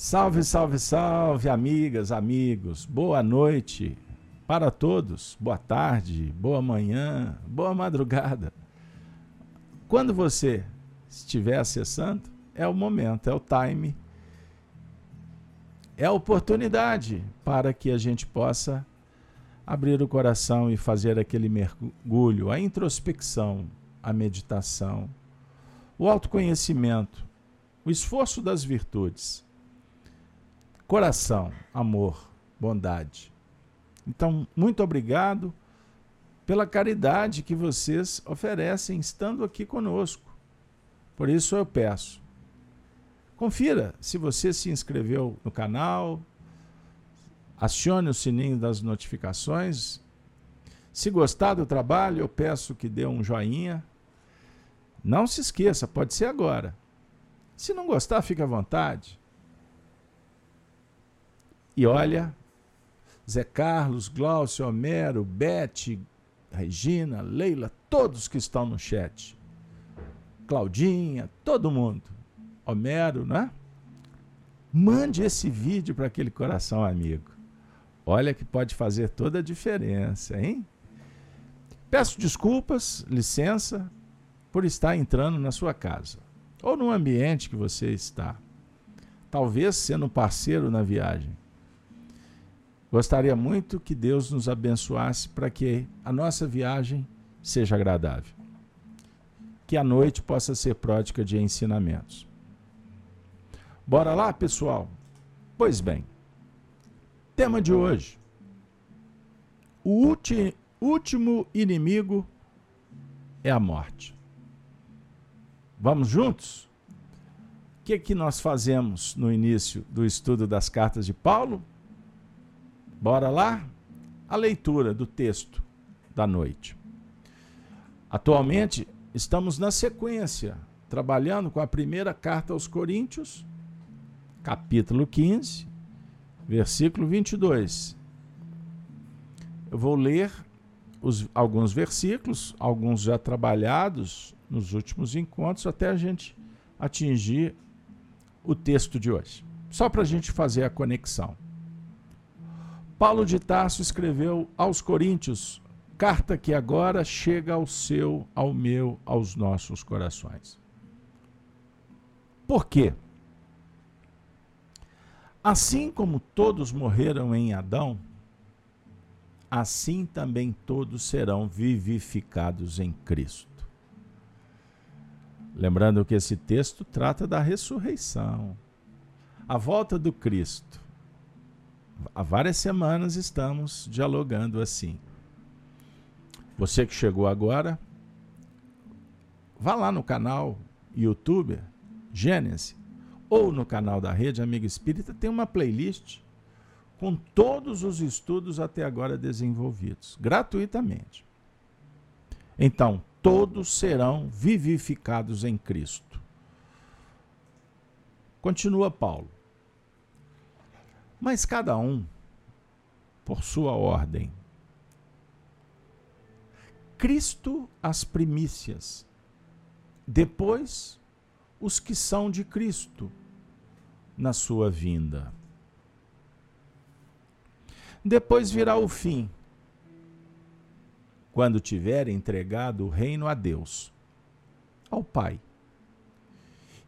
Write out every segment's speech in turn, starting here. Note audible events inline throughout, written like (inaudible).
Salve, salve, salve, amigas, amigos. Boa noite para todos. Boa tarde, boa manhã, boa madrugada. Quando você estiver acessando, é o momento, é o time, é a oportunidade para que a gente possa abrir o coração e fazer aquele mergulho, a introspecção, a meditação, o autoconhecimento, o esforço das virtudes. Coração, amor, bondade. Então, muito obrigado pela caridade que vocês oferecem estando aqui conosco. Por isso eu peço. Confira se você se inscreveu no canal, acione o sininho das notificações. Se gostar do trabalho, eu peço que dê um joinha. Não se esqueça, pode ser agora. Se não gostar, fique à vontade. E olha, Zé Carlos, Glaucio, Homero, Bete, Regina, Leila, todos que estão no chat. Claudinha, todo mundo. Homero, né? Mande esse vídeo para aquele coração amigo. Olha que pode fazer toda a diferença, hein? Peço desculpas, licença, por estar entrando na sua casa ou no ambiente que você está. Talvez sendo parceiro na viagem. Gostaria muito que Deus nos abençoasse para que a nossa viagem seja agradável. Que a noite possa ser pródica de ensinamentos. Bora lá, pessoal? Pois bem, tema de hoje: o último inimigo é a morte. Vamos juntos? O que, que nós fazemos no início do estudo das cartas de Paulo? Bora lá? A leitura do texto da noite. Atualmente, estamos na sequência, trabalhando com a primeira carta aos Coríntios, capítulo 15, versículo 22. Eu vou ler os, alguns versículos, alguns já trabalhados nos últimos encontros, até a gente atingir o texto de hoje. Só para a gente fazer a conexão. Paulo de Tarso escreveu aos Coríntios, carta que agora chega ao seu, ao meu, aos nossos corações. Por quê? Assim como todos morreram em Adão, assim também todos serão vivificados em Cristo. Lembrando que esse texto trata da ressurreição, a volta do Cristo há várias semanas estamos dialogando assim. Você que chegou agora, vá lá no canal YouTube Gênesis ou no canal da Rede Amigo Espírita, tem uma playlist com todos os estudos até agora desenvolvidos, gratuitamente. Então, todos serão vivificados em Cristo. Continua Paulo. Mas cada um por sua ordem. Cristo as primícias, depois os que são de Cristo na sua vinda. Depois virá o fim, quando tiver entregado o reino a Deus, ao Pai.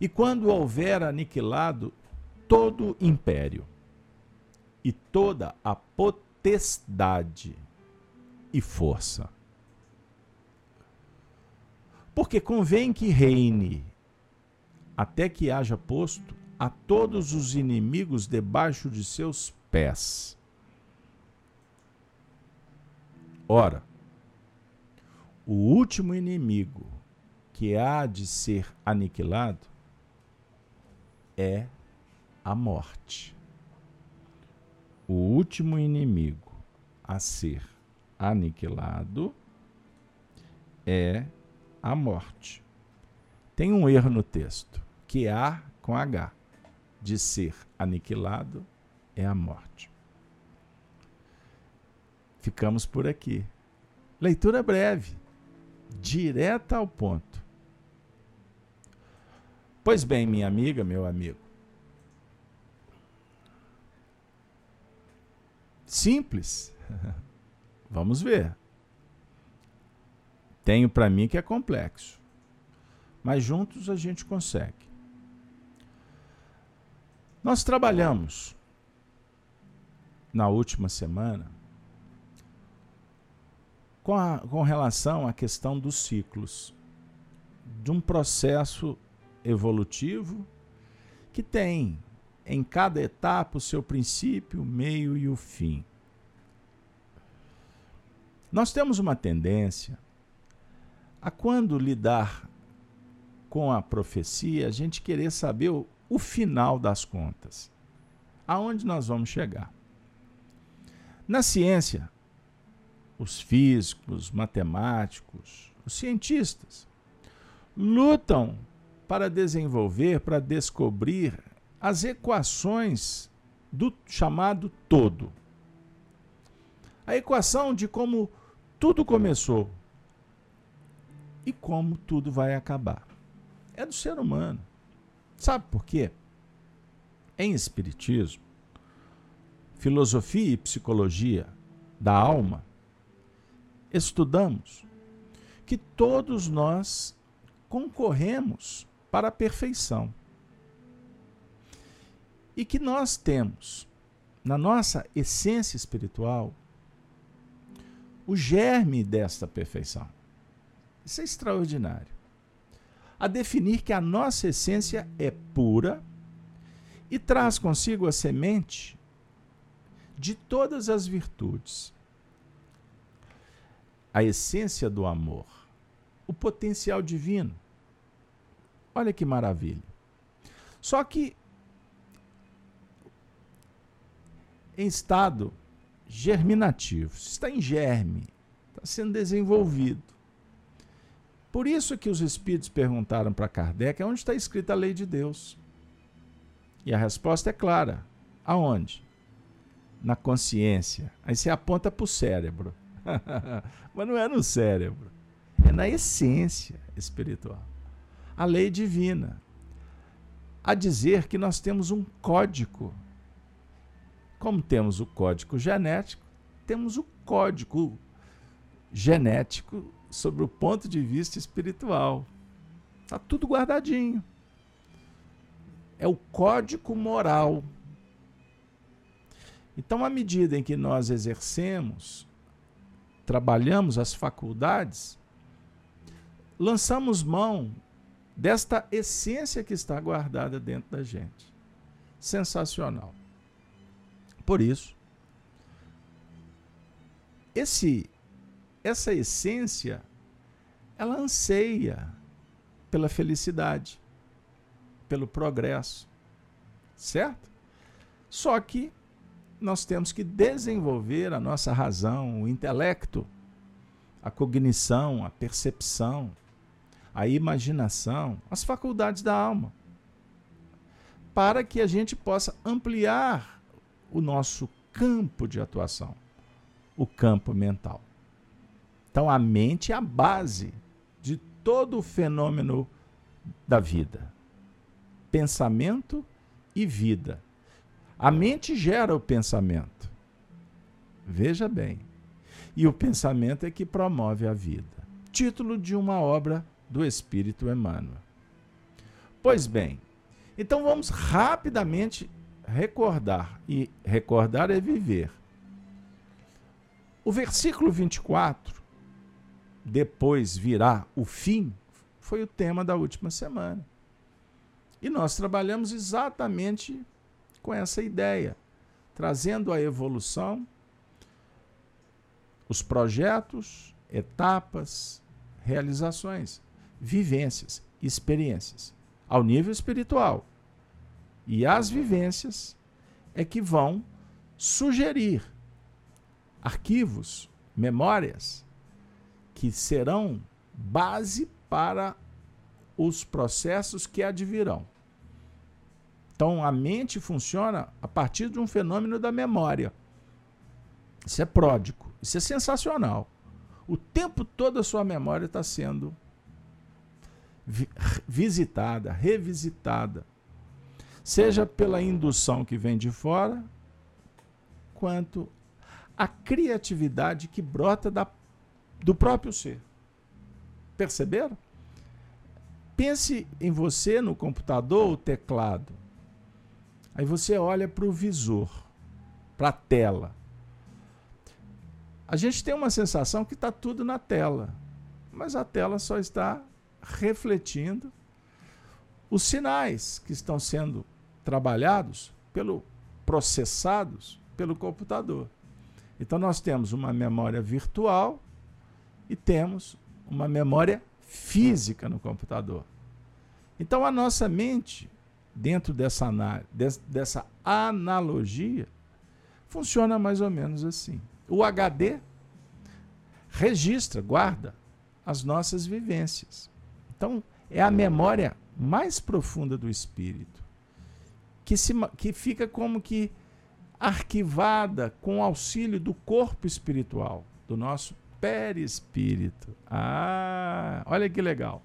E quando houver aniquilado todo império e toda a potestade e força. Porque convém que reine até que haja posto a todos os inimigos debaixo de seus pés. Ora, o último inimigo que há de ser aniquilado é a morte o último inimigo a ser aniquilado é a morte. Tem um erro no texto, que A com H, de ser aniquilado é a morte. Ficamos por aqui. Leitura breve, direta ao ponto. Pois bem, minha amiga, meu amigo, Simples. (laughs) Vamos ver. Tenho para mim que é complexo. Mas juntos a gente consegue. Nós trabalhamos na última semana com, a, com relação à questão dos ciclos, de um processo evolutivo que tem em cada etapa o seu princípio, o meio e o fim. Nós temos uma tendência a quando lidar com a profecia, a gente querer saber o, o final das contas. Aonde nós vamos chegar? Na ciência, os físicos, os matemáticos, os cientistas lutam para desenvolver, para descobrir as equações do chamado todo. A equação de como tudo começou e como tudo vai acabar. É do ser humano. Sabe por quê? Em Espiritismo, filosofia e psicologia da alma, estudamos que todos nós concorremos para a perfeição. E que nós temos, na nossa essência espiritual, o germe desta perfeição. Isso é extraordinário. A definir que a nossa essência é pura e traz consigo a semente de todas as virtudes. A essência do amor, o potencial divino. Olha que maravilha. Só que em estado germinativo, está em germe, está sendo desenvolvido. Por isso que os espíritos perguntaram para Kardec onde está escrita a lei de Deus. E a resposta é clara. Aonde? na consciência. Aí você aponta para o cérebro. (laughs) Mas não é no cérebro, é na essência espiritual. A lei divina. A dizer que nós temos um código. Como temos o código genético, temos o código genético sobre o ponto de vista espiritual. Está tudo guardadinho. É o código moral então, à medida em que nós exercemos, trabalhamos as faculdades, lançamos mão desta essência que está guardada dentro da gente. Sensacional. Por isso, esse essa essência ela anseia pela felicidade, pelo progresso, certo? Só que nós temos que desenvolver a nossa razão, o intelecto, a cognição, a percepção, a imaginação, as faculdades da alma, para que a gente possa ampliar o nosso campo de atuação, o campo mental. Então, a mente é a base de todo o fenômeno da vida. Pensamento e vida. A mente gera o pensamento. Veja bem. E o pensamento é que promove a vida. Título de uma obra do Espírito Emmanuel. Pois bem, então vamos rapidamente recordar. E recordar é viver. O versículo 24, depois virá o fim, foi o tema da última semana. E nós trabalhamos exatamente com essa ideia, trazendo a evolução, os projetos, etapas, realizações, vivências, experiências, ao nível espiritual. E as vivências é que vão sugerir arquivos, memórias, que serão base para os processos que advirão. Então a mente funciona a partir de um fenômeno da memória. Isso é pródigo, isso é sensacional. O tempo todo a sua memória está sendo vi visitada, revisitada, seja pela indução que vem de fora, quanto a criatividade que brota da, do próprio ser. Perceberam? Pense em você no computador, o teclado. Aí você olha para o visor, para a tela. A gente tem uma sensação que está tudo na tela, mas a tela só está refletindo os sinais que estão sendo trabalhados pelo processados pelo computador. Então nós temos uma memória virtual e temos uma memória física no computador. Então a nossa mente, dentro dessa, dessa analogia, funciona mais ou menos assim. O HD registra, guarda as nossas vivências. Então, é a memória mais profunda do espírito, que, se, que fica como que arquivada com o auxílio do corpo espiritual, do nosso perispírito. Ah, olha que legal.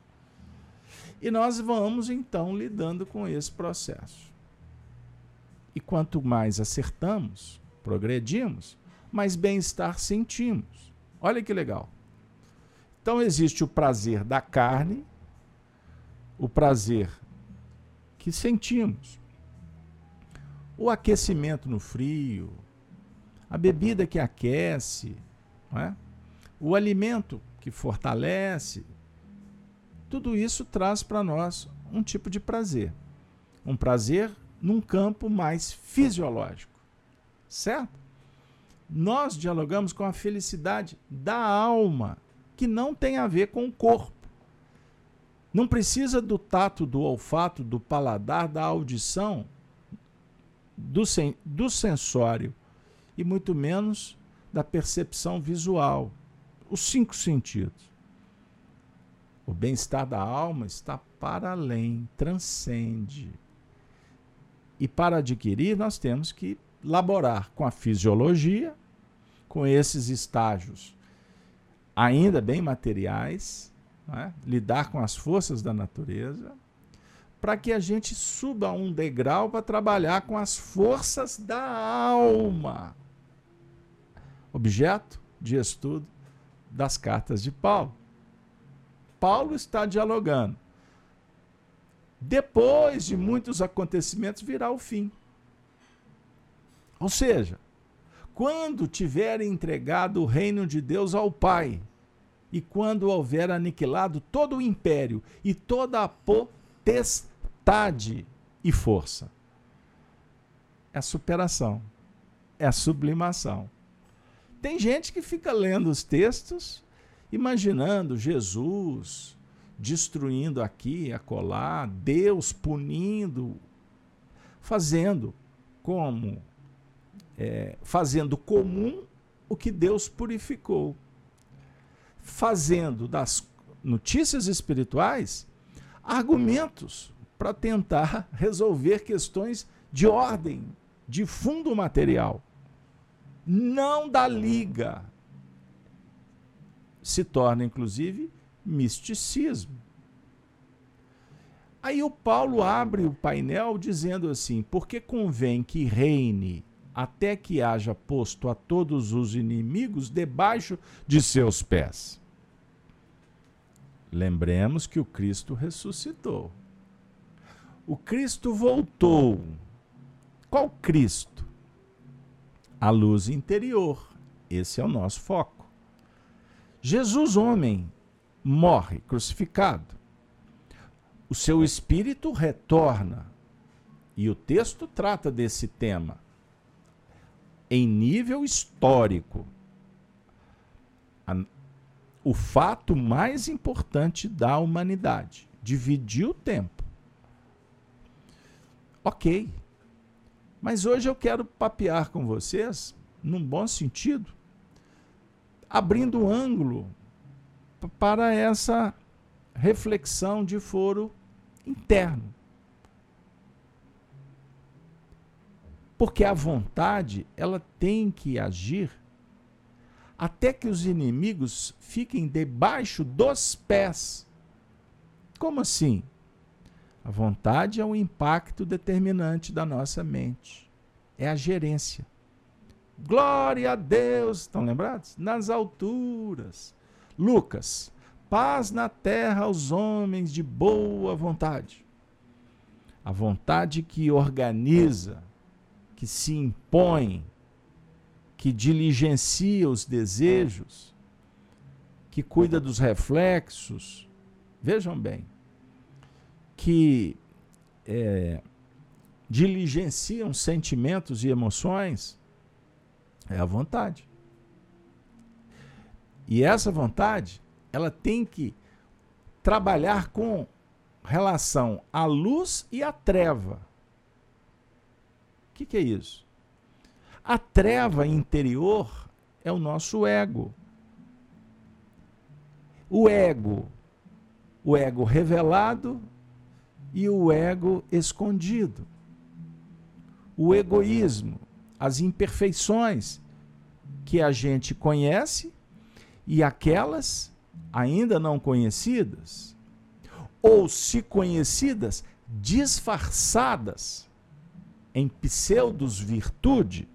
E nós vamos então lidando com esse processo. E quanto mais acertamos, progredimos, mais bem-estar sentimos. Olha que legal. Então existe o prazer da carne, o prazer que sentimos, o aquecimento no frio, a bebida que aquece, é? o alimento que fortalece, tudo isso traz para nós um tipo de prazer. Um prazer num campo mais fisiológico. Certo? Nós dialogamos com a felicidade da alma, que não tem a ver com o corpo. Não precisa do tato, do olfato, do paladar, da audição, do, sen do sensório e muito menos da percepção visual, os cinco sentidos. O bem-estar da alma está para além, transcende. E para adquirir, nós temos que laborar com a fisiologia, com esses estágios ainda bem materiais, é? lidar com as forças da natureza, para que a gente suba um degrau para trabalhar com as forças da alma. Objeto de estudo das cartas de Paulo. Paulo está dialogando. Depois de muitos acontecimentos virá o fim. Ou seja, quando tiver entregado o reino de Deus ao Pai, e quando houver aniquilado todo o império e toda a potestade e força. É a superação, é a sublimação. Tem gente que fica lendo os textos, imaginando Jesus destruindo aqui, acolá, Deus punindo, fazendo como é, fazendo comum o que Deus purificou, fazendo das notícias espirituais argumentos para tentar (laughs) resolver questões de ordem, de fundo material, não da liga. Se torna, inclusive, misticismo. Aí o Paulo abre o painel dizendo assim: porque convém que reine até que haja posto a todos os inimigos debaixo de seus pés. Lembremos que o Cristo ressuscitou. O Cristo voltou. Qual Cristo? A luz interior. Esse é o nosso foco. Jesus, homem, morre crucificado. O seu espírito retorna. E o texto trata desse tema em nível histórico, a, o fato mais importante da humanidade. Dividir o tempo. Ok. Mas hoje eu quero papear com vocês, num bom sentido, abrindo ângulo para essa reflexão de foro interno. Porque a vontade, ela tem que agir até que os inimigos fiquem debaixo dos pés. Como assim? A vontade é o impacto determinante da nossa mente. É a gerência. Glória a Deus. Estão lembrados? Nas alturas. Lucas. Paz na terra aos homens de boa vontade. A vontade que organiza, que se impõe, que diligencia os desejos, que cuida dos reflexos. Vejam bem, que é, diligenciam sentimentos e emoções é a vontade. E essa vontade, ela tem que trabalhar com relação à luz e à treva. O que, que é isso? A treva interior é o nosso ego. O ego, o ego revelado e o ego escondido. O egoísmo, as imperfeições que a gente conhece e aquelas ainda não conhecidas, ou se conhecidas, disfarçadas em pseudos virtude,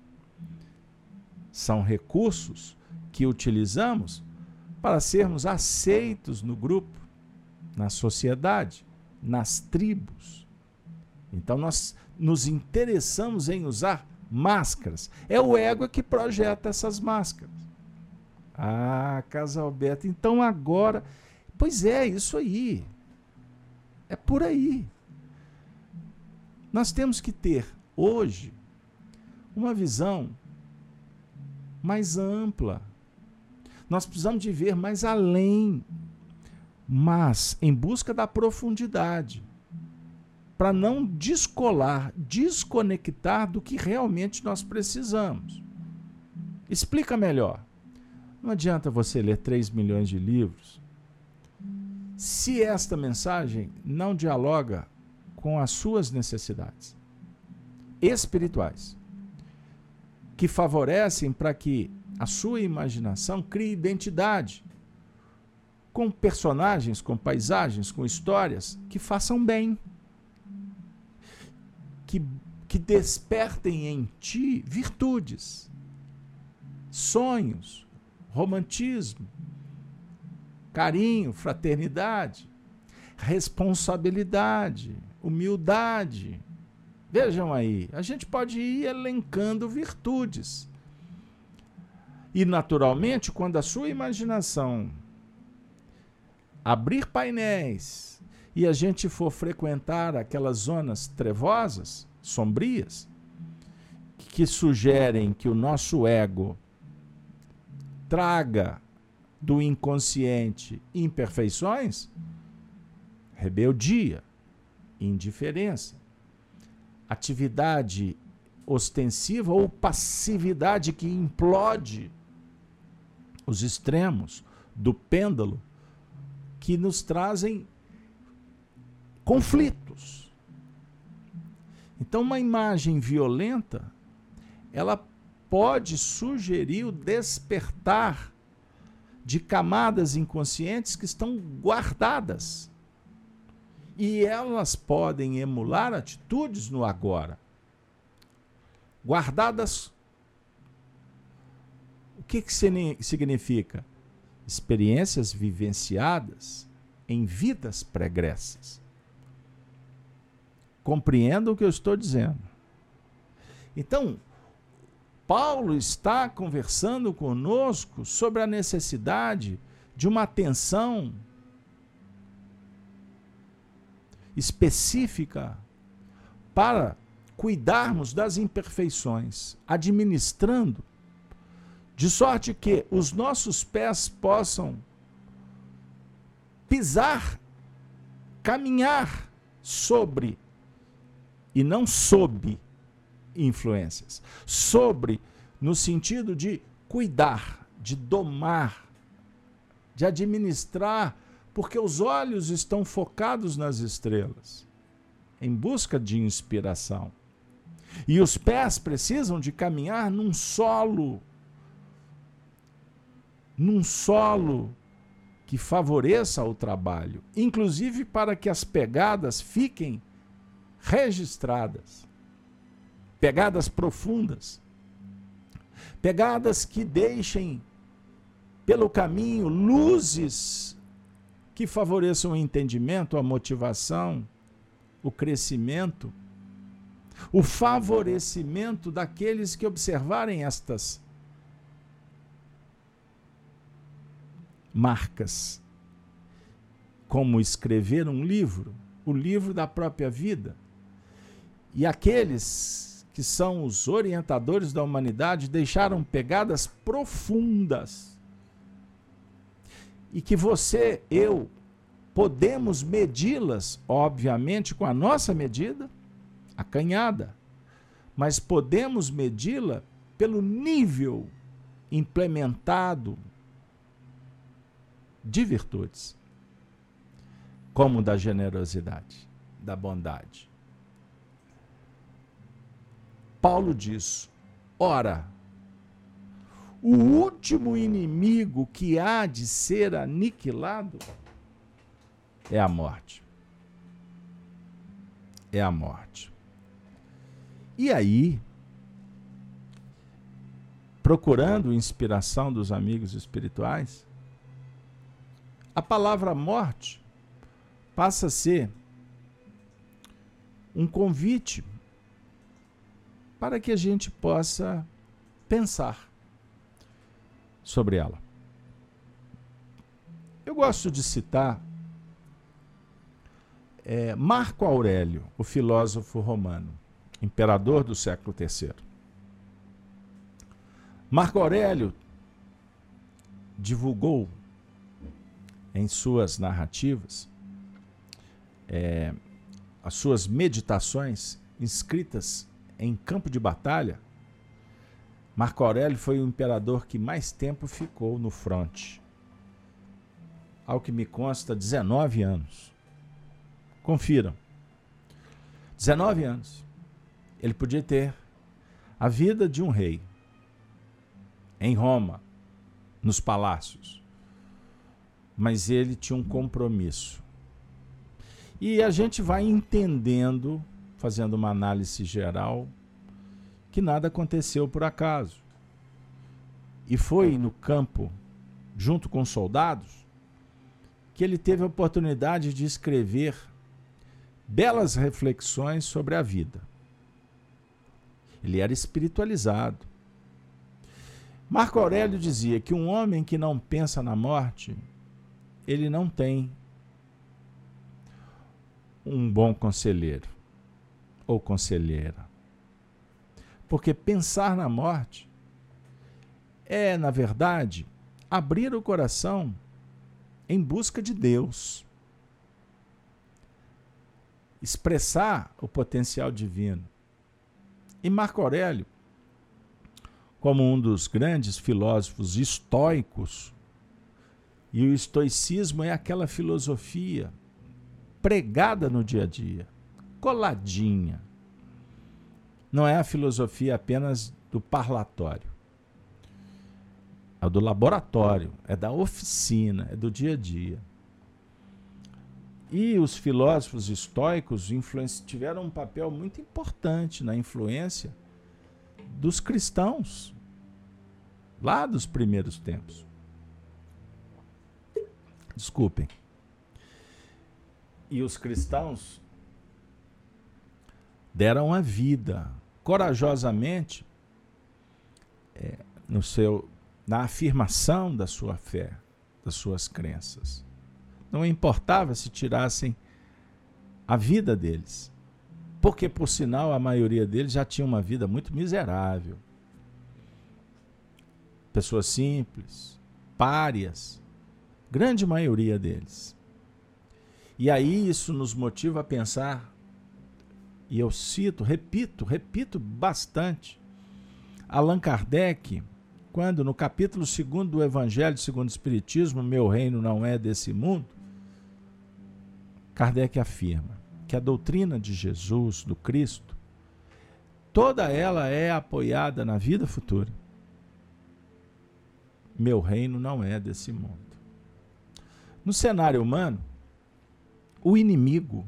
são recursos que utilizamos para sermos aceitos no grupo, na sociedade, nas tribos. Então nós nos interessamos em usar máscaras. É o ego que projeta essas máscaras. Ah, Casalberto, então agora. Pois é, isso aí. É por aí. Nós temos que ter, hoje, uma visão mais ampla. Nós precisamos de ver mais além, mas em busca da profundidade para não descolar, desconectar do que realmente nós precisamos. Explica melhor. Não adianta você ler 3 milhões de livros se esta mensagem não dialoga com as suas necessidades espirituais, que favorecem para que a sua imaginação crie identidade com personagens, com paisagens, com histórias que façam bem que, que despertem em ti virtudes, sonhos, romantismo, carinho, fraternidade, responsabilidade, humildade. Vejam aí, a gente pode ir elencando virtudes. E, naturalmente, quando a sua imaginação abrir painéis, e a gente for frequentar aquelas zonas trevosas, sombrias, que sugerem que o nosso ego traga do inconsciente imperfeições, rebeldia, indiferença, atividade ostensiva ou passividade que implode os extremos do pêndulo que nos trazem conflitos. Então, uma imagem violenta, ela pode sugerir o despertar de camadas inconscientes que estão guardadas. E elas podem emular atitudes no agora. Guardadas. O que, que significa? Experiências vivenciadas em vidas pregressas. Compreenda o que eu estou dizendo. Então, Paulo está conversando conosco sobre a necessidade de uma atenção específica para cuidarmos das imperfeições, administrando, de sorte que os nossos pés possam pisar, caminhar sobre e não sob influências. Sobre, no sentido de cuidar, de domar, de administrar, porque os olhos estão focados nas estrelas, em busca de inspiração. E os pés precisam de caminhar num solo, num solo que favoreça o trabalho, inclusive para que as pegadas fiquem registradas, pegadas profundas. Pegadas que deixem pelo caminho luzes que favoreçam o entendimento, a motivação, o crescimento, o favorecimento daqueles que observarem estas marcas. Como escrever um livro, o livro da própria vida. E aqueles que são os orientadores da humanidade deixaram pegadas profundas. E que você, eu, podemos medi-las, obviamente, com a nossa medida, acanhada, mas podemos medi-la pelo nível implementado de virtudes, como da generosidade, da bondade. Paulo diz: ora, o último inimigo que há de ser aniquilado é a morte. É a morte. E aí, procurando inspiração dos amigos espirituais, a palavra morte passa a ser um convite para que a gente possa pensar sobre ela. Eu gosto de citar é, Marco Aurélio, o filósofo romano, imperador do século III. Marco Aurélio divulgou em suas narrativas, é, as suas meditações inscritas em campo de batalha, Marco Aurélio foi o imperador que mais tempo ficou no fronte. Ao que me consta, 19 anos. Confiram. 19 anos. Ele podia ter a vida de um rei em Roma, nos palácios mas ele tinha um compromisso. E a gente vai entendendo, fazendo uma análise geral, que nada aconteceu por acaso. E foi no campo, junto com soldados, que ele teve a oportunidade de escrever belas reflexões sobre a vida. Ele era espiritualizado. Marco Aurélio dizia que um homem que não pensa na morte ele não tem um bom conselheiro ou conselheira. Porque pensar na morte é, na verdade, abrir o coração em busca de Deus. Expressar o potencial divino. E Marco Aurélio, como um dos grandes filósofos estoicos e o estoicismo é aquela filosofia pregada no dia a dia, coladinha. Não é a filosofia apenas do parlatório. É do laboratório, é da oficina, é do dia a dia. E os filósofos estoicos tiveram um papel muito importante na influência dos cristãos, lá dos primeiros tempos. Desculpem. E os cristãos deram a vida corajosamente é, no seu na afirmação da sua fé, das suas crenças. Não importava se tirassem a vida deles, porque por sinal a maioria deles já tinha uma vida muito miserável. Pessoas simples, párias, grande maioria deles. E aí isso nos motiva a pensar, e eu cito, repito, repito bastante, Allan Kardec, quando no capítulo 2 do Evangelho segundo o Espiritismo, meu reino não é desse mundo, Kardec afirma que a doutrina de Jesus, do Cristo, toda ela é apoiada na vida futura. Meu reino não é desse mundo. No cenário humano, o inimigo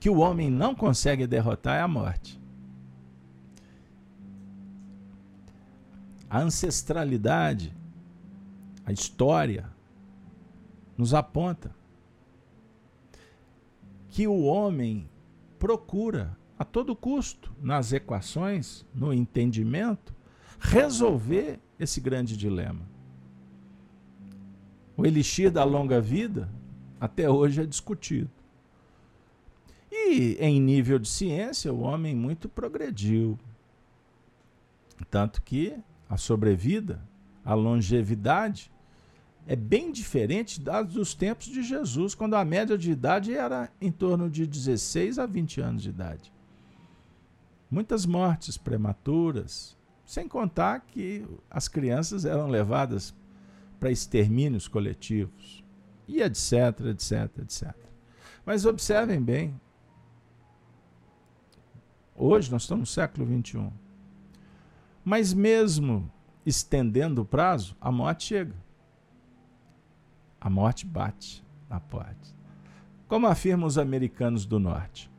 que o homem não consegue derrotar é a morte. A ancestralidade, a história, nos aponta que o homem procura a todo custo, nas equações, no entendimento, resolver esse grande dilema. O elixir da longa vida até hoje é discutido. E em nível de ciência, o homem muito progrediu. Tanto que a sobrevida, a longevidade, é bem diferente dos tempos de Jesus, quando a média de idade era em torno de 16 a 20 anos de idade. Muitas mortes prematuras, sem contar que as crianças eram levadas para extermínios coletivos, e etc, etc, etc. Mas observem bem, hoje nós estamos no século 21, mas mesmo estendendo o prazo, a morte chega a morte bate na porta. Como afirmam os americanos do norte.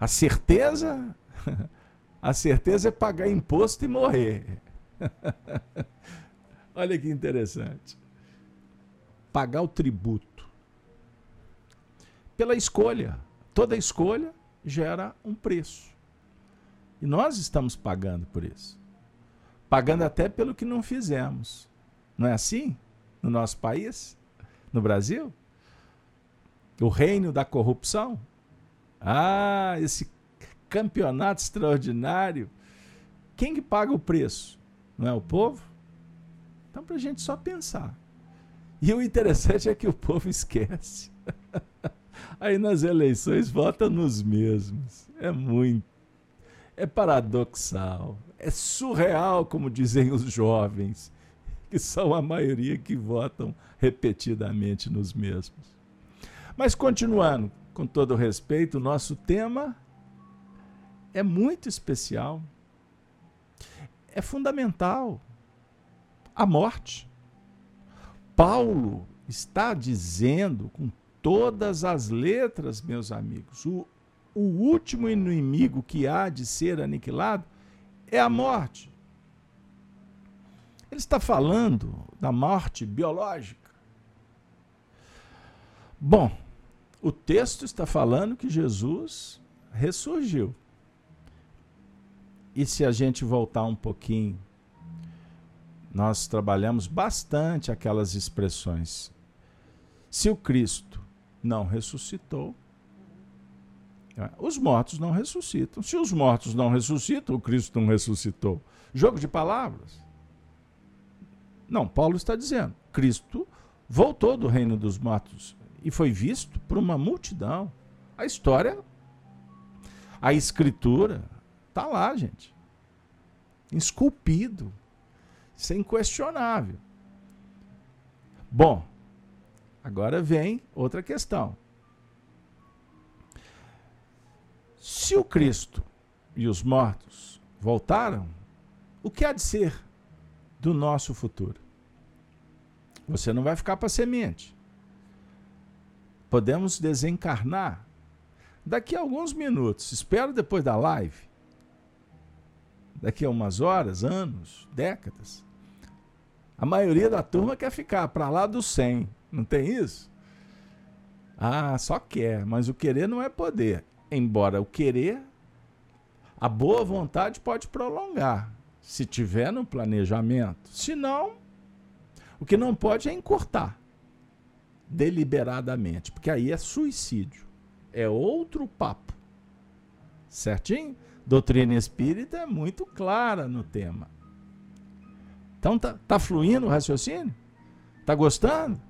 A certeza, (laughs) a certeza é pagar imposto e morrer. (laughs) Olha que interessante. Pagar o tributo. Pela escolha. Toda escolha gera um preço. E nós estamos pagando por isso. Pagando até pelo que não fizemos. Não é assim? no nosso país, no Brasil? O reino da corrupção? Ah, esse campeonato extraordinário. Quem que paga o preço? Não é o povo? Então, para a gente só pensar. E o interessante é que o povo esquece. (laughs) Aí nas eleições vota nos mesmos. É muito. É paradoxal. É surreal, como dizem os jovens que são a maioria que votam repetidamente nos mesmos. Mas continuando, com todo respeito, o nosso tema é muito especial. É fundamental. A morte. Paulo está dizendo com todas as letras, meus amigos, o, o último inimigo que há de ser aniquilado é a morte. Ele está falando da morte biológica. Bom, o texto está falando que Jesus ressurgiu. E se a gente voltar um pouquinho, nós trabalhamos bastante aquelas expressões. Se o Cristo não ressuscitou, os mortos não ressuscitam. Se os mortos não ressuscitam, o Cristo não ressuscitou. Jogo de palavras. Não, Paulo está dizendo: Cristo voltou do reino dos mortos e foi visto por uma multidão. A história, a escritura, está lá, gente. Esculpido. Isso é inquestionável. Bom, agora vem outra questão. Se o Cristo e os mortos voltaram, o que há de ser do nosso futuro. Você não vai ficar para semente. Podemos desencarnar daqui a alguns minutos. Espero depois da live. Daqui a umas horas, anos, décadas. A maioria da turma quer ficar para lá do 100. Não tem isso? Ah, só quer, mas o querer não é poder. Embora o querer, a boa vontade pode prolongar se tiver no planejamento. Se não, o que não pode é encurtar deliberadamente, porque aí é suicídio. É outro papo. Certinho? Doutrina espírita é muito clara no tema. Então tá, tá fluindo o raciocínio? Tá gostando?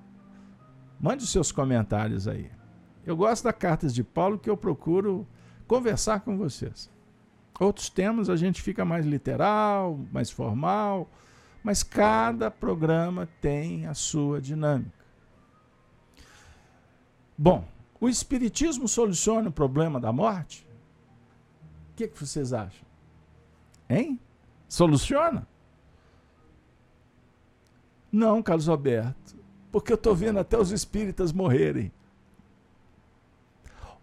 Mande os seus comentários aí. Eu gosto das cartas de Paulo que eu procuro conversar com vocês. Outros temas a gente fica mais literal, mais formal, mas cada programa tem a sua dinâmica. Bom, o Espiritismo soluciona o problema da morte? O que, que vocês acham? Hein? Soluciona? Não, Carlos Alberto, porque eu estou vendo até os espíritas morrerem.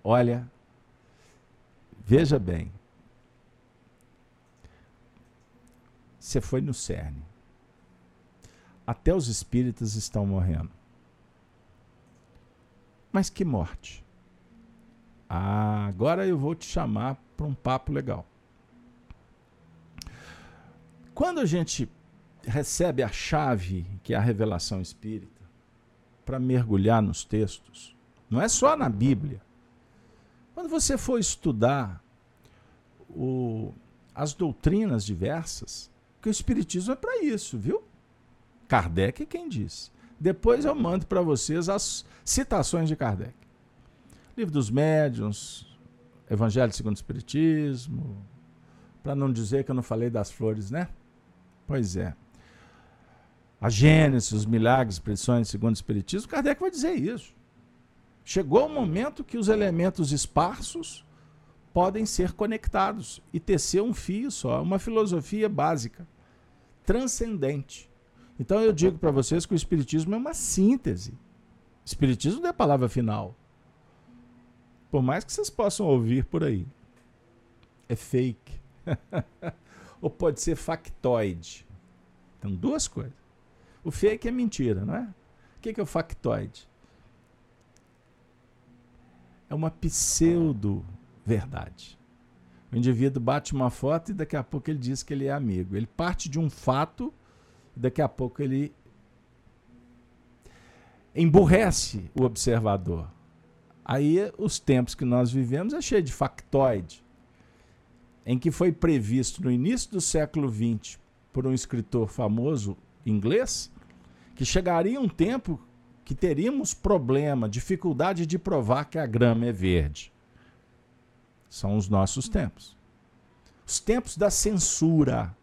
Olha, veja bem, você foi no cerne. Até os espíritas estão morrendo. Mas que morte? Ah, agora eu vou te chamar para um papo legal. Quando a gente recebe a chave, que é a revelação espírita, para mergulhar nos textos, não é só na Bíblia. Quando você for estudar o, as doutrinas diversas, que o Espiritismo é para isso, viu? Kardec é quem disse. Depois eu mando para vocês as citações de Kardec. Livro dos Médiuns, Evangelho segundo o Espiritismo, para não dizer que eu não falei das flores, né? Pois é. A Gênesis, os milagres, expressões segundo o Espiritismo, Kardec vai dizer isso. Chegou o momento que os elementos esparsos podem ser conectados e tecer um fio só, uma filosofia básica, transcendente. Então eu digo para vocês que o Espiritismo é uma síntese. Espiritismo não é a palavra final. Por mais que vocês possam ouvir por aí. É fake. (laughs) Ou pode ser factoide. Então, duas coisas. O fake é mentira, não é? O que é o factoide? É uma pseudo-verdade. O indivíduo bate uma foto e daqui a pouco ele diz que ele é amigo. Ele parte de um fato e daqui a pouco ele emburrece o observador. Aí os tempos que nós vivemos é cheio de factoide, em que foi previsto no início do século XX por um escritor famoso inglês que chegaria um tempo que teríamos problema, dificuldade de provar que a grama é verde. São os nossos tempos. Os tempos da censura.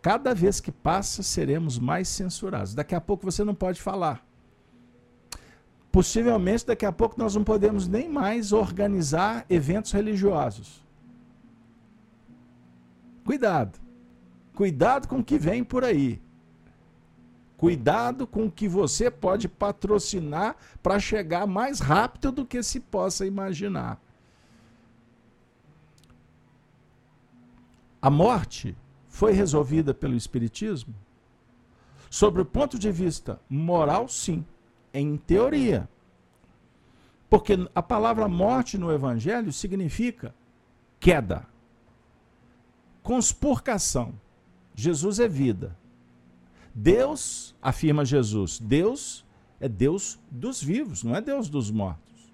Cada vez que passa, seremos mais censurados. Daqui a pouco você não pode falar. Possivelmente, daqui a pouco, nós não podemos nem mais organizar eventos religiosos. Cuidado. Cuidado com o que vem por aí. Cuidado com o que você pode patrocinar para chegar mais rápido do que se possa imaginar. A morte foi resolvida pelo Espiritismo? Sobre o ponto de vista moral, sim em teoria. Porque a palavra morte no Evangelho significa queda, conspurcação. Jesus é vida. Deus, afirma Jesus, Deus é Deus dos vivos, não é Deus dos mortos.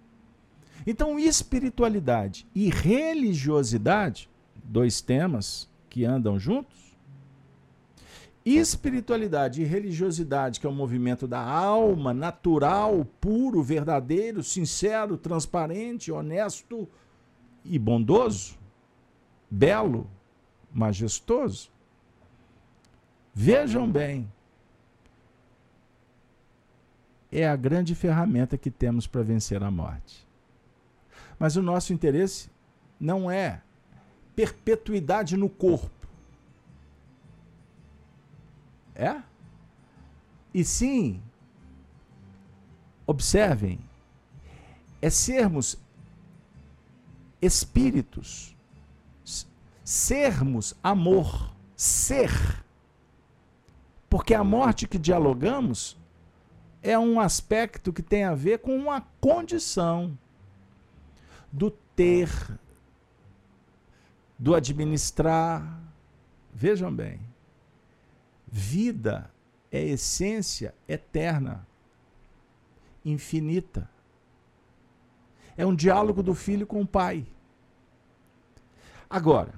Então, espiritualidade e religiosidade, dois temas que andam juntos, espiritualidade e religiosidade, que é o movimento da alma, natural, puro, verdadeiro, sincero, transparente, honesto e bondoso, belo, majestoso. Vejam bem, é a grande ferramenta que temos para vencer a morte. Mas o nosso interesse não é perpetuidade no corpo é? E sim, observem, é sermos espíritos, sermos amor, ser. Porque a morte que dialogamos é um aspecto que tem a ver com uma condição do ter, do administrar. Vejam bem. Vida é essência eterna, infinita. É um diálogo do filho com o pai. Agora,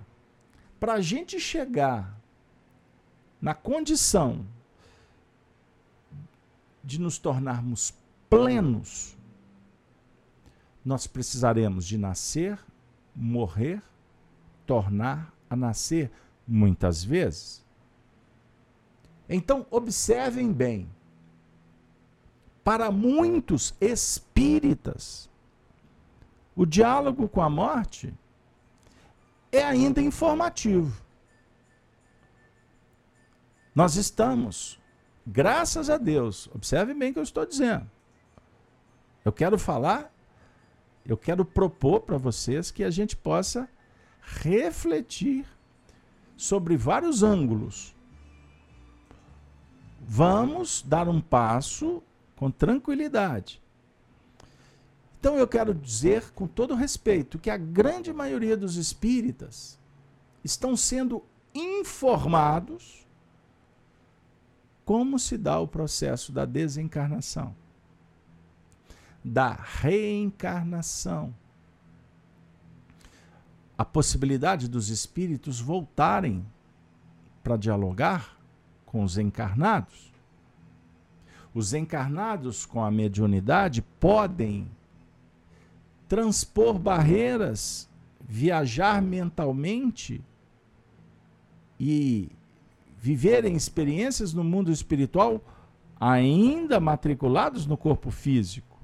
para a gente chegar na condição de nos tornarmos plenos, nós precisaremos de nascer, morrer, tornar a nascer muitas vezes. Então, observem bem. Para muitos espíritas, o diálogo com a morte é ainda informativo. Nós estamos, graças a Deus, observe bem o que eu estou dizendo. Eu quero falar, eu quero propor para vocês que a gente possa refletir sobre vários ângulos. Vamos dar um passo com tranquilidade. Então eu quero dizer com todo respeito que a grande maioria dos espíritas estão sendo informados como se dá o processo da desencarnação, da reencarnação. A possibilidade dos espíritos voltarem para dialogar com os encarnados. Os encarnados com a mediunidade podem transpor barreiras, viajar mentalmente e viverem experiências no mundo espiritual ainda matriculados no corpo físico.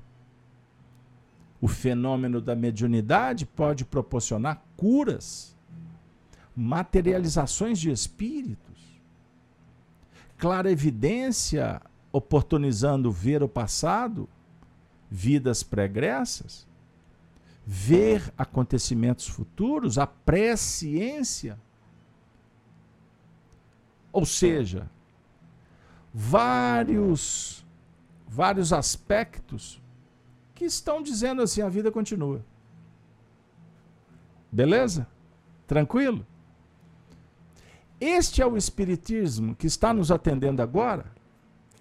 O fenômeno da mediunidade pode proporcionar curas, materializações de espíritos, clara evidência oportunizando ver o passado, vidas pregressas, ver acontecimentos futuros, a presciência ou seja, vários vários aspectos que estão dizendo assim, a vida continua. Beleza? Tranquilo? Este é o espiritismo que está nos atendendo agora?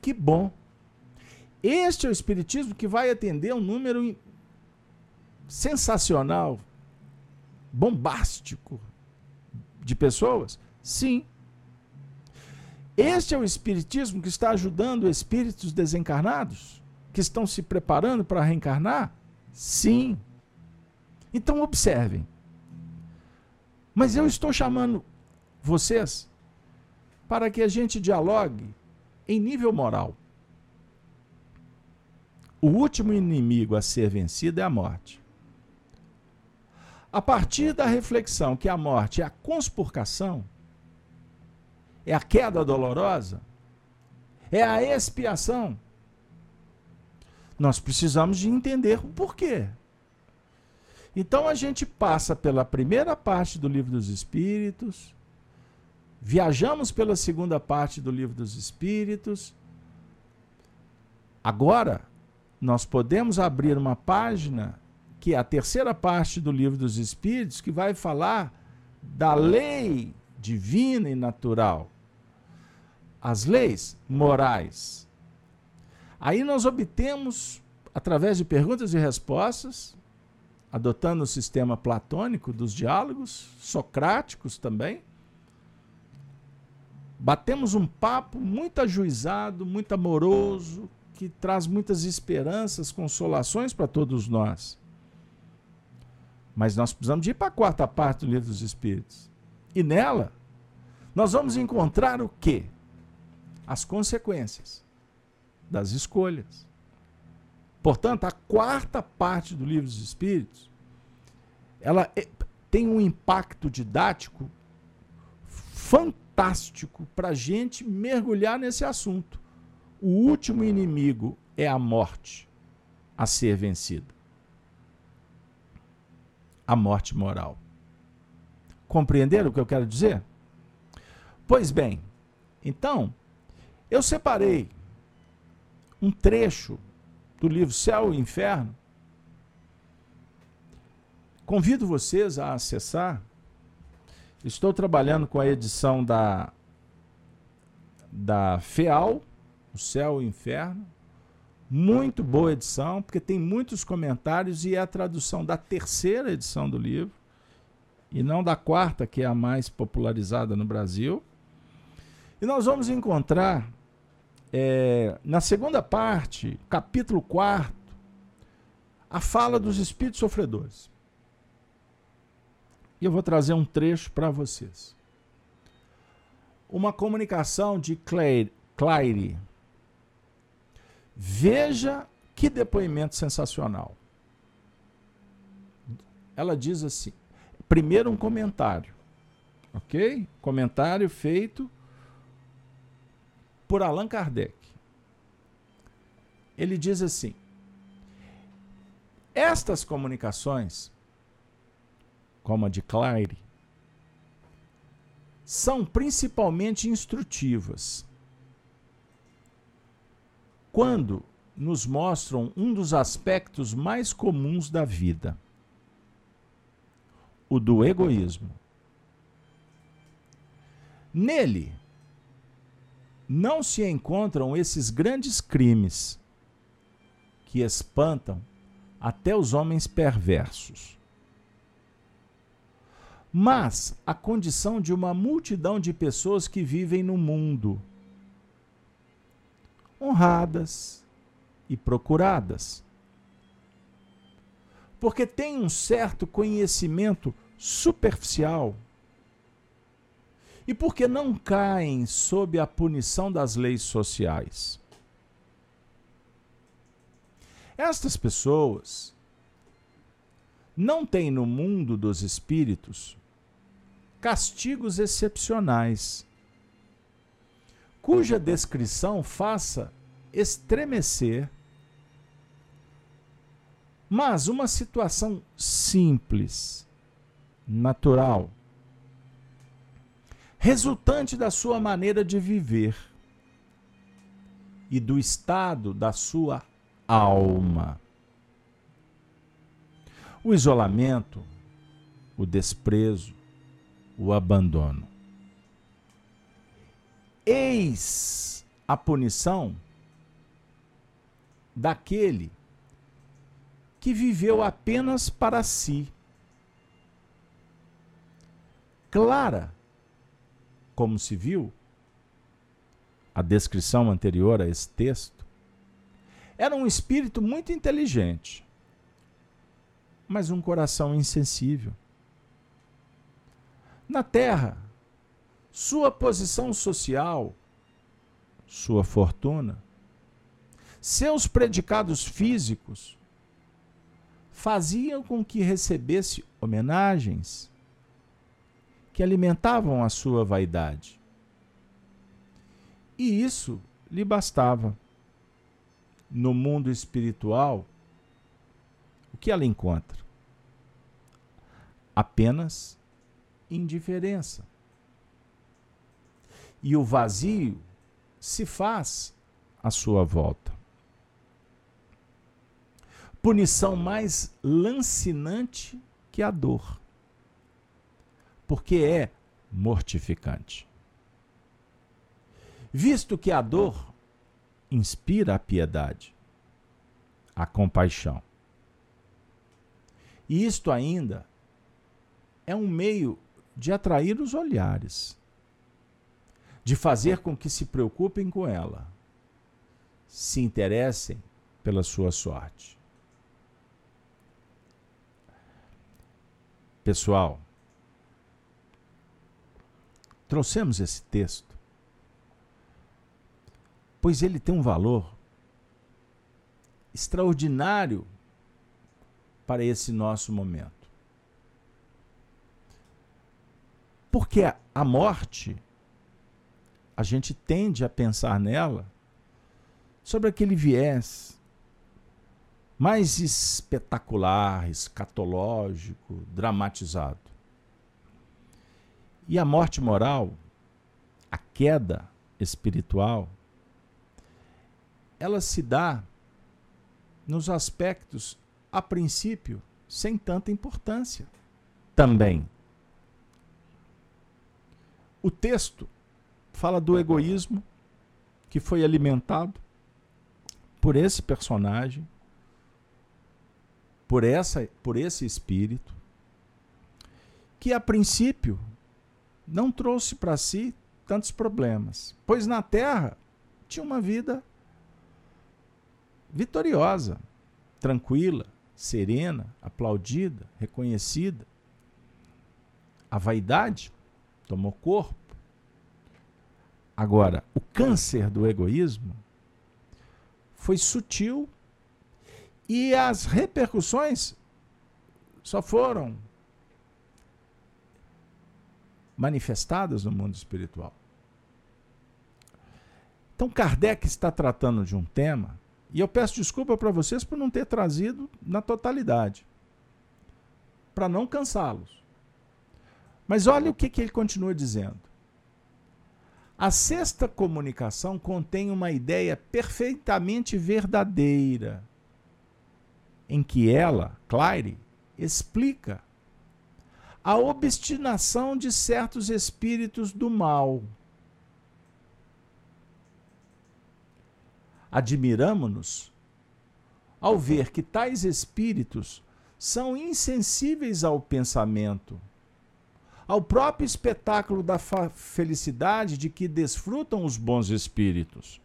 Que bom. Este é o espiritismo que vai atender um número sensacional, bombástico de pessoas? Sim. Este é o Espiritismo que está ajudando espíritos desencarnados? Que estão se preparando para reencarnar? Sim. Então observem. Mas eu estou chamando vocês para que a gente dialogue em nível moral. O último inimigo a ser vencido é a morte. A partir da reflexão que a morte é a conspurcação, é a queda dolorosa? É a expiação? Nós precisamos de entender o porquê. Então a gente passa pela primeira parte do livro dos Espíritos, viajamos pela segunda parte do livro dos Espíritos. Agora, nós podemos abrir uma página que é a terceira parte do livro dos Espíritos, que vai falar da lei divina e natural. As leis morais. Aí nós obtemos, através de perguntas e respostas, adotando o sistema platônico dos diálogos, socráticos também, batemos um papo muito ajuizado, muito amoroso, que traz muitas esperanças, consolações para todos nós. Mas nós precisamos ir para a quarta parte do livro dos Espíritos. E nela, nós vamos encontrar o quê? As consequências das escolhas. Portanto, a quarta parte do livro dos Espíritos, ela é, tem um impacto didático fantástico para a gente mergulhar nesse assunto. O último inimigo é a morte a ser vencida. A morte moral. Compreenderam o que eu quero dizer? Pois bem, então, eu separei um trecho do livro Céu e Inferno. Convido vocês a acessar. Estou trabalhando com a edição da, da FEAL, O Céu e o Inferno. Muito boa edição, porque tem muitos comentários e é a tradução da terceira edição do livro e não da quarta, que é a mais popularizada no Brasil. E nós vamos encontrar é, na segunda parte, capítulo 4, a fala dos espíritos sofredores. E eu vou trazer um trecho para vocês. Uma comunicação de Claire, Claire. Veja que depoimento sensacional. Ela diz assim: primeiro um comentário, ok? Comentário feito por Allan Kardec. Ele diz assim: estas comunicações, como a de Claire, são principalmente instrutivas. Quando nos mostram um dos aspectos mais comuns da vida, o do egoísmo. Nele não se encontram esses grandes crimes que espantam até os homens perversos mas a condição de uma multidão de pessoas que vivem no mundo, honradas e procuradas. Porque tem um certo conhecimento superficial. E porque não caem sob a punição das leis sociais. Estas pessoas não têm no mundo dos espíritos castigos excepcionais, cuja descrição faça estremecer. Mas uma situação simples, natural, resultante da sua maneira de viver e do estado da sua alma. O isolamento, o desprezo, o abandono. Eis a punição daquele que viveu apenas para si. Clara, como se viu, a descrição anterior a esse texto, era um espírito muito inteligente, mas um coração insensível na terra. Sua posição social, sua fortuna, seus predicados físicos faziam com que recebesse homenagens que alimentavam a sua vaidade. E isso lhe bastava. No mundo espiritual, o que ela encontra? Apenas indiferença. E o vazio se faz à sua volta. Punição mais lancinante que a dor, porque é mortificante. Visto que a dor inspira a piedade, a compaixão. E isto ainda é um meio de atrair os olhares, de fazer com que se preocupem com ela, se interessem pela sua sorte. Pessoal, trouxemos esse texto, pois ele tem um valor extraordinário para esse nosso momento. Porque a morte, a gente tende a pensar nela sobre aquele viés mais espetacular, escatológico, dramatizado. E a morte moral, a queda espiritual, ela se dá nos aspectos, a princípio, sem tanta importância também. O texto fala do egoísmo que foi alimentado por esse personagem, por essa, por esse espírito, que a princípio não trouxe para si tantos problemas, pois na terra tinha uma vida vitoriosa, tranquila, serena, aplaudida, reconhecida. A vaidade tomou corpo. Agora, o câncer do egoísmo foi sutil e as repercussões só foram manifestadas no mundo espiritual. Então, Kardec está tratando de um tema, e eu peço desculpa para vocês por não ter trazido na totalidade, para não cansá-los. Mas olha o que, que ele continua dizendo. A sexta comunicação contém uma ideia perfeitamente verdadeira, em que ela, Claire, explica a obstinação de certos espíritos do mal. Admiramo-nos ao ver que tais espíritos são insensíveis ao pensamento, ao próprio espetáculo da felicidade de que desfrutam os bons espíritos.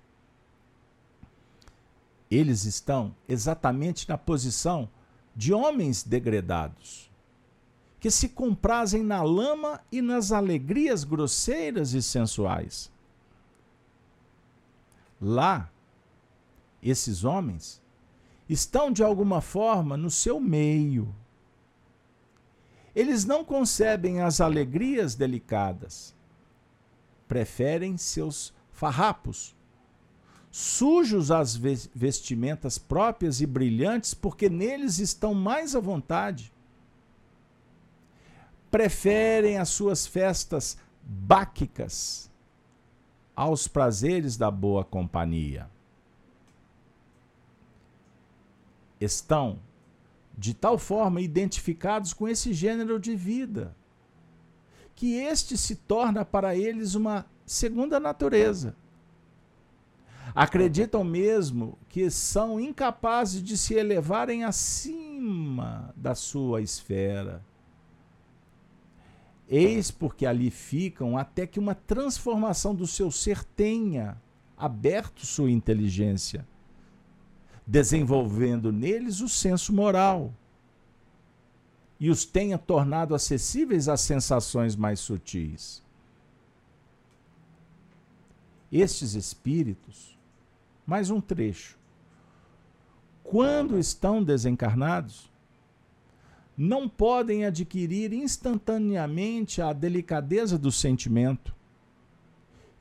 Eles estão exatamente na posição de homens degredados, que se comprazem na lama e nas alegrias grosseiras e sensuais. Lá, esses homens estão de alguma forma no seu meio. Eles não concebem as alegrias delicadas. Preferem seus farrapos, sujos as vestimentas próprias e brilhantes, porque neles estão mais à vontade. Preferem as suas festas báquicas aos prazeres da boa companhia. estão de tal forma identificados com esse gênero de vida que este se torna para eles uma segunda natureza. Acreditam mesmo que são incapazes de se elevarem acima da sua esfera. Eis porque ali ficam até que uma transformação do seu ser tenha aberto sua inteligência desenvolvendo neles o senso moral e os tenha tornado acessíveis às sensações mais sutis. Estes espíritos, mais um trecho, quando estão desencarnados, não podem adquirir instantaneamente a delicadeza do sentimento,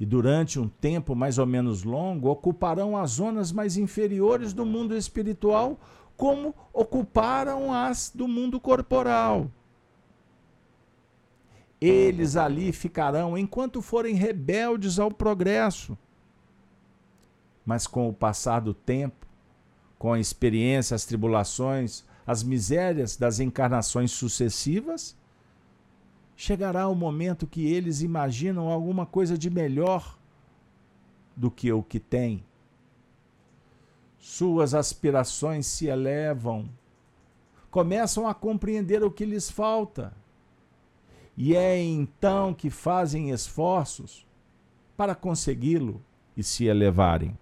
e durante um tempo mais ou menos longo ocuparão as zonas mais inferiores do mundo espiritual, como ocuparam as do mundo corporal. Eles ali ficarão enquanto forem rebeldes ao progresso. Mas com o passar do tempo, com a experiência, as tribulações, as misérias das encarnações sucessivas, chegará o momento que eles imaginam alguma coisa de melhor do que o que têm. Suas aspirações se elevam, começam a compreender o que lhes falta. E é então que fazem esforços para consegui-lo e se elevarem.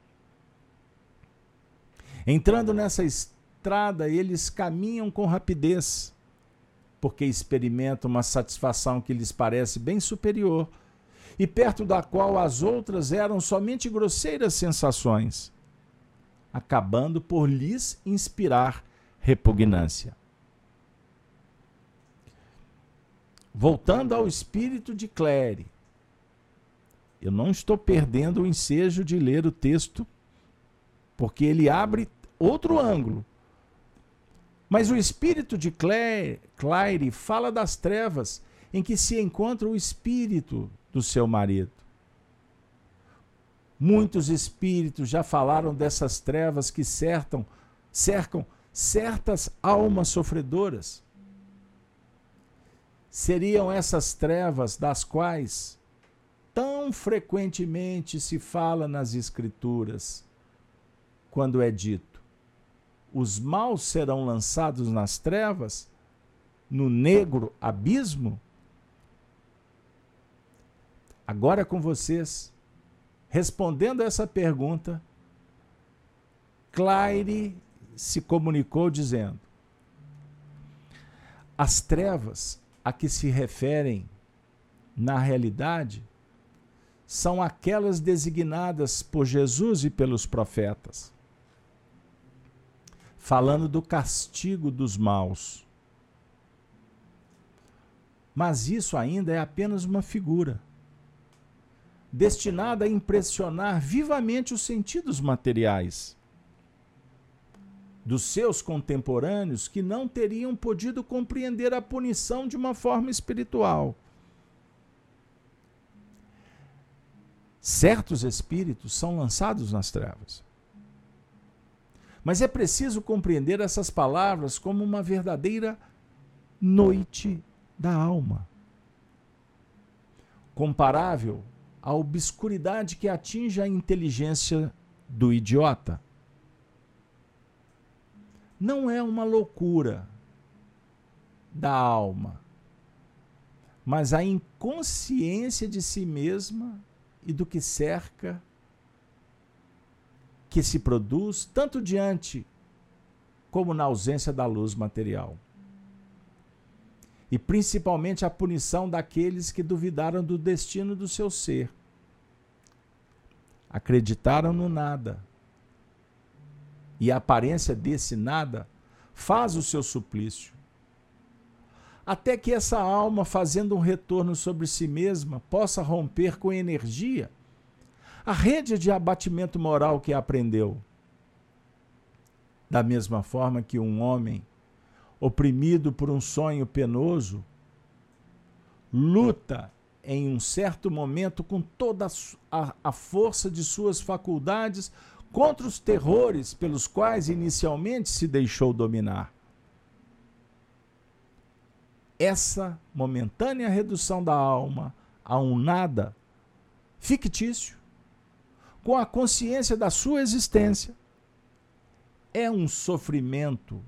Entrando nessa estrada, eles caminham com rapidez porque experimentam uma satisfação que lhes parece bem superior e perto da qual as outras eram somente grosseiras sensações, acabando por lhes inspirar repugnância. Voltando ao espírito de Clare, eu não estou perdendo o ensejo de ler o texto, porque ele abre outro ângulo mas o espírito de Claire fala das trevas em que se encontra o espírito do seu marido. Muitos espíritos já falaram dessas trevas que cercam, cercam certas almas sofredoras. Seriam essas trevas das quais tão frequentemente se fala nas Escrituras, quando é dito: os maus serão lançados nas trevas, no negro abismo? Agora com vocês, respondendo a essa pergunta, Claire se comunicou dizendo: as trevas a que se referem, na realidade, são aquelas designadas por Jesus e pelos profetas falando do castigo dos maus. Mas isso ainda é apenas uma figura, destinada a impressionar vivamente os sentidos materiais dos seus contemporâneos que não teriam podido compreender a punição de uma forma espiritual. certos espíritos são lançados nas trevas. Mas é preciso compreender essas palavras como uma verdadeira noite da alma, comparável à obscuridade que atinge a inteligência do idiota. Não é uma loucura da alma, mas a inconsciência de si mesma e do que cerca que se produz tanto diante como na ausência da luz material. E principalmente a punição daqueles que duvidaram do destino do seu ser. Acreditaram no nada. E a aparência desse nada faz o seu suplício. Até que essa alma, fazendo um retorno sobre si mesma, possa romper com energia a rede de abatimento moral que aprendeu. Da mesma forma que um homem oprimido por um sonho penoso luta em um certo momento com toda a, a força de suas faculdades contra os terrores pelos quais inicialmente se deixou dominar. Essa momentânea redução da alma a um nada fictício com a consciência da sua existência. É um sofrimento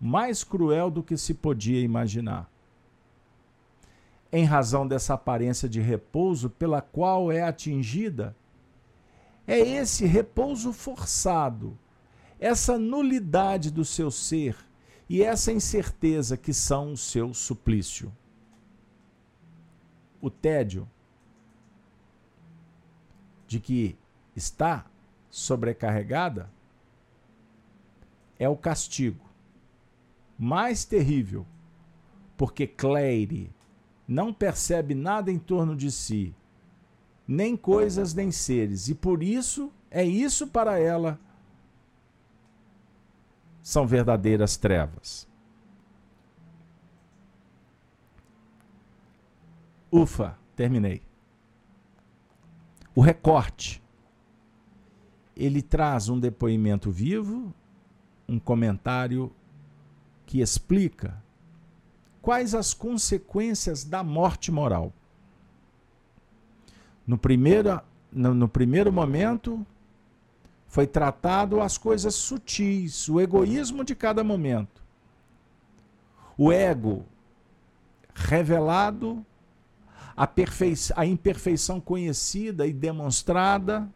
mais cruel do que se podia imaginar. Em razão dessa aparência de repouso pela qual é atingida, é esse repouso forçado, essa nulidade do seu ser e essa incerteza que são o seu suplício. O tédio de que está sobrecarregada, é o castigo mais terrível, porque Claire não percebe nada em torno de si, nem coisas nem seres, e por isso é isso para ela são verdadeiras trevas. Ufa, terminei. O recorte ele traz um depoimento vivo, um comentário que explica quais as consequências da morte moral. No primeiro, no, no primeiro momento, foi tratado as coisas sutis, o egoísmo de cada momento. O ego revelado, a, a imperfeição conhecida e demonstrada,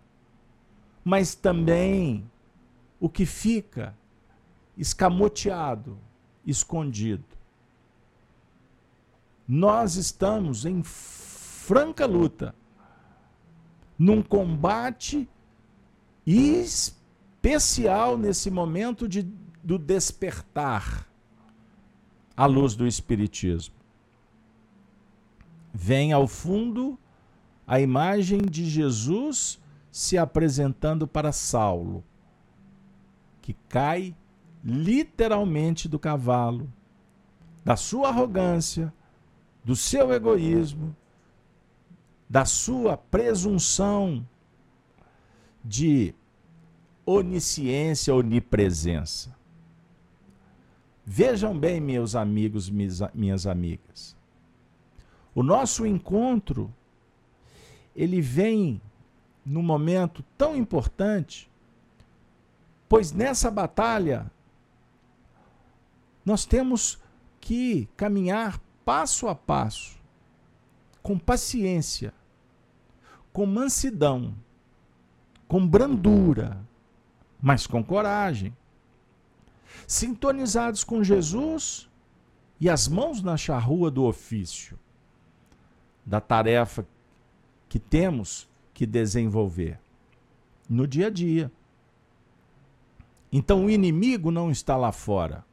mas também o que fica escamoteado, escondido. Nós estamos em franca luta, num combate especial nesse momento de, do despertar à luz do Espiritismo. Vem ao fundo a imagem de Jesus se apresentando para Saulo, que cai literalmente do cavalo, da sua arrogância, do seu egoísmo, da sua presunção de onisciência, onipresença. Vejam bem, meus amigos, minhas amigas. O nosso encontro ele vem num momento tão importante, pois nessa batalha nós temos que caminhar passo a passo, com paciência, com mansidão, com brandura, mas com coragem, sintonizados com Jesus e as mãos na charrua do ofício, da tarefa que temos que desenvolver no dia a dia. Então o inimigo não está lá fora.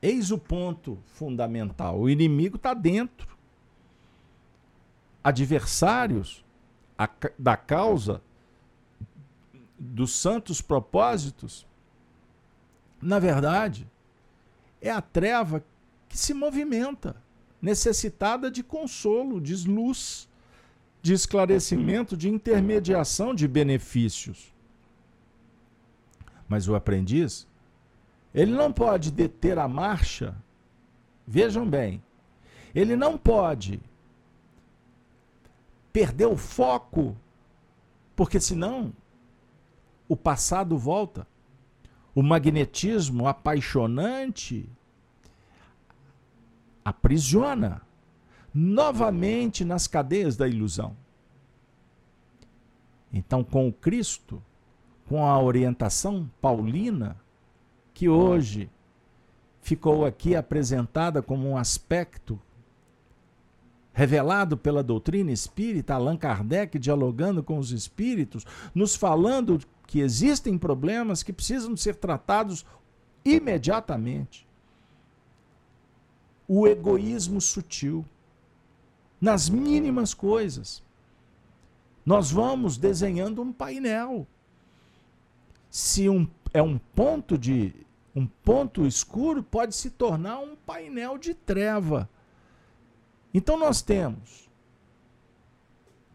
Eis o ponto fundamental: o inimigo está dentro. Adversários da causa dos santos propósitos, na verdade, é a treva que se movimenta, necessitada de consolo, de luz de esclarecimento, de intermediação de benefícios. Mas o aprendiz, ele não pode deter a marcha. Vejam bem, ele não pode perder o foco, porque senão o passado volta. O magnetismo apaixonante aprisiona novamente nas cadeias da ilusão. Então, com o Cristo, com a orientação paulina, que hoje ficou aqui apresentada como um aspecto revelado pela doutrina espírita, Allan Kardec dialogando com os espíritos, nos falando que existem problemas que precisam ser tratados imediatamente. O egoísmo sutil nas mínimas coisas. Nós vamos desenhando um painel. Se um, é um ponto de um ponto escuro, pode se tornar um painel de treva. Então nós temos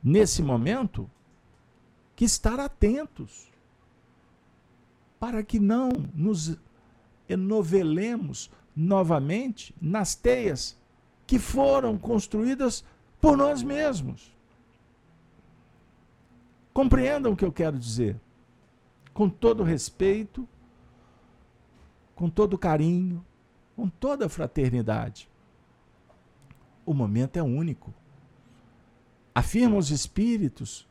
nesse momento que estar atentos para que não nos enovelemos novamente nas teias que foram construídas por nós mesmos. Compreendam o que eu quero dizer. Com todo respeito, com todo carinho, com toda fraternidade. O momento é único. Afirmam os espíritos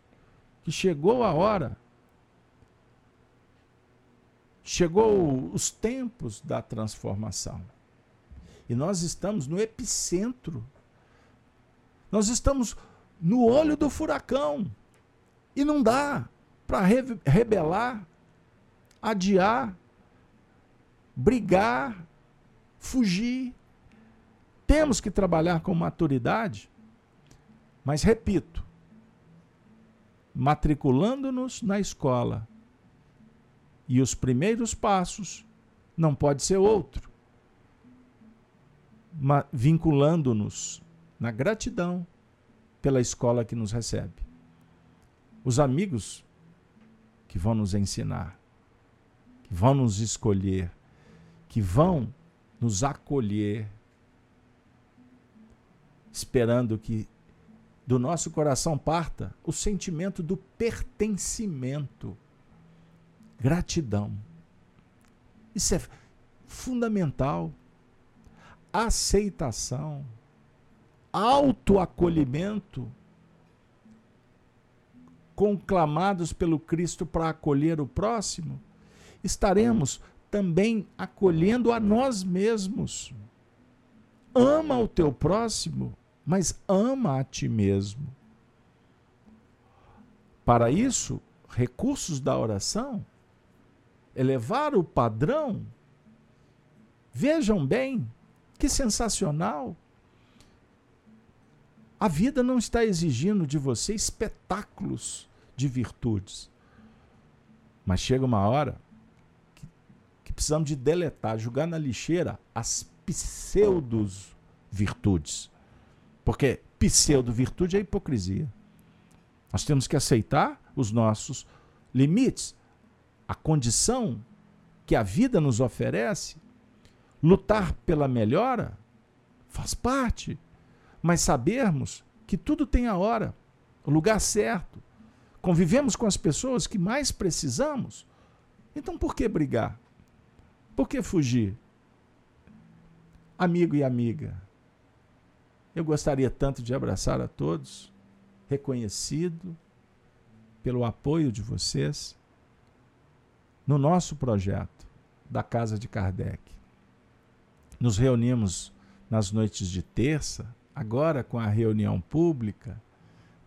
que chegou a hora, chegou os tempos da transformação. E nós estamos no epicentro nós estamos no olho do furacão. E não dá para re rebelar, adiar, brigar, fugir. Temos que trabalhar com maturidade, mas repito, matriculando-nos na escola. E os primeiros passos não pode ser outro. Vinculando-nos na gratidão pela escola que nos recebe. Os amigos que vão nos ensinar, que vão nos escolher, que vão nos acolher, esperando que do nosso coração parta o sentimento do pertencimento, gratidão. Isso é fundamental. Aceitação autoacolhimento, conclamados pelo Cristo para acolher o próximo, estaremos também acolhendo a nós mesmos. Ama o teu próximo, mas ama a ti mesmo. Para isso, recursos da oração, elevar o padrão. Vejam bem, que sensacional! A vida não está exigindo de você espetáculos de virtudes. Mas chega uma hora que, que precisamos de deletar, jogar na lixeira as pseudos virtudes. Porque pseudo-virtude é hipocrisia. Nós temos que aceitar os nossos limites, a condição que a vida nos oferece, lutar pela melhora faz parte mas sabermos que tudo tem a hora, o lugar certo. Convivemos com as pessoas que mais precisamos. Então por que brigar? Por que fugir? Amigo e amiga, eu gostaria tanto de abraçar a todos, reconhecido pelo apoio de vocês no nosso projeto da Casa de Kardec. Nos reunimos nas noites de terça, agora com a reunião pública,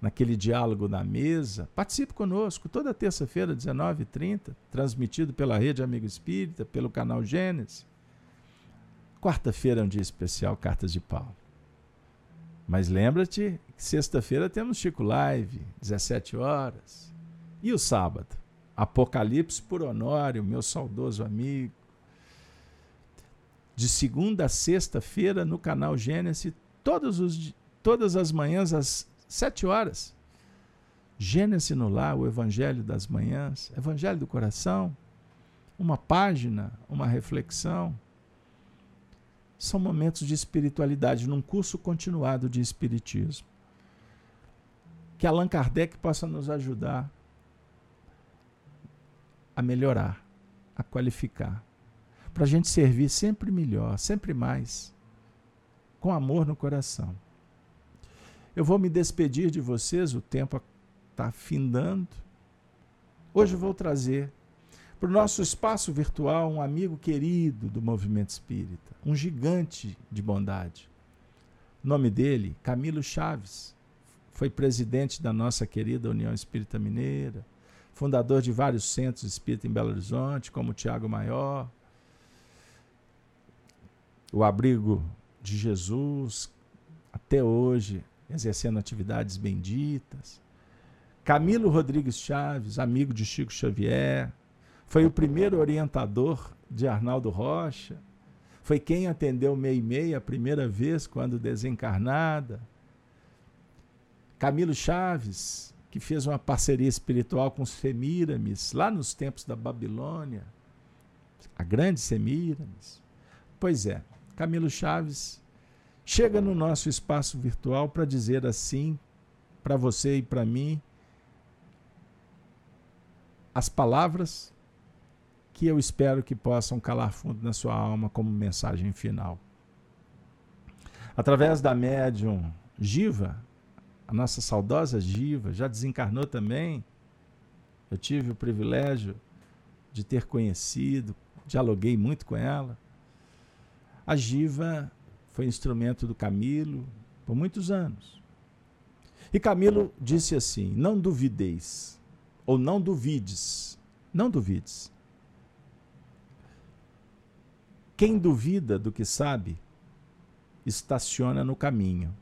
naquele diálogo na mesa. Participe conosco toda terça-feira, 19h30, transmitido pela Rede Amigo Espírita, pelo canal Gênesis. Quarta-feira é um dia especial, Cartas de Paulo. Mas lembra-te sexta-feira temos Chico Live, 17 horas. E o sábado? Apocalipse por Honório, meu saudoso amigo. De segunda a sexta-feira no canal Gênesis, todos os, todas as manhãs às sete horas. Gênesis no lar, o Evangelho das manhãs, Evangelho do coração, uma página, uma reflexão. São momentos de espiritualidade num curso continuado de Espiritismo. Que Allan Kardec possa nos ajudar a melhorar, a qualificar, para a gente servir sempre melhor, sempre mais, com amor no coração. Eu vou me despedir de vocês, o tempo está findando. Hoje vou trazer para o nosso espaço virtual um amigo querido do movimento espírita, um gigante de bondade. O nome dele, Camilo Chaves, foi presidente da nossa querida União Espírita Mineira, fundador de vários centros espíritas em Belo Horizonte, como o Tiago Maior, o Abrigo de Jesus, até hoje, exercendo atividades benditas. Camilo Rodrigues Chaves, amigo de Chico Xavier, foi o primeiro orientador de Arnaldo Rocha, foi quem atendeu Mei Mei a primeira vez quando desencarnada. Camilo Chaves, que fez uma parceria espiritual com Semíramis, lá nos tempos da Babilônia, a grande Semíramis. Pois é, Camilo Chaves chega no nosso espaço virtual para dizer assim, para você e para mim, as palavras que eu espero que possam calar fundo na sua alma como mensagem final. Através da médium Giva, a nossa saudosa Giva, já desencarnou também. Eu tive o privilégio de ter conhecido, dialoguei muito com ela. A Giva foi instrumento do Camilo por muitos anos. E Camilo disse assim: Não duvideis ou não duvides. Não duvides. Quem duvida do que sabe, estaciona no caminho.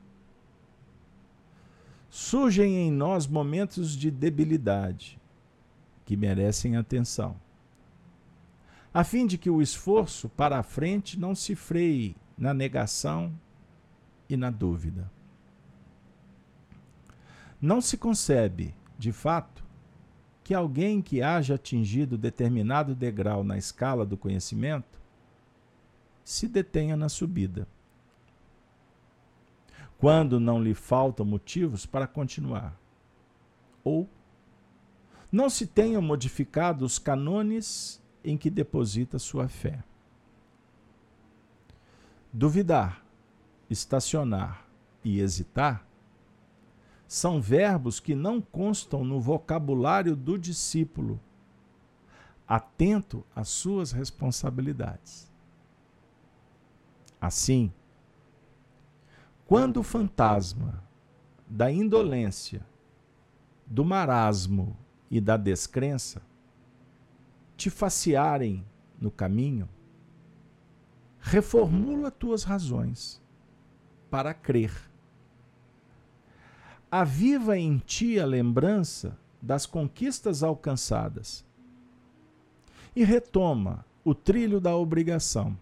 Surgem em nós momentos de debilidade que merecem atenção, a fim de que o esforço para a frente não se freie na negação e na dúvida. Não se concebe, de fato, que alguém que haja atingido determinado degrau na escala do conhecimento se detenha na subida. Quando não lhe faltam motivos para continuar. Ou não se tenham modificado os canones em que deposita sua fé. Duvidar, estacionar e hesitar são verbos que não constam no vocabulário do discípulo, atento às suas responsabilidades. Assim, quando o fantasma da indolência, do marasmo e da descrença te facearem no caminho, reformula tuas razões para crer aviva em ti a lembrança das conquistas alcançadas e retoma o trilho da obrigação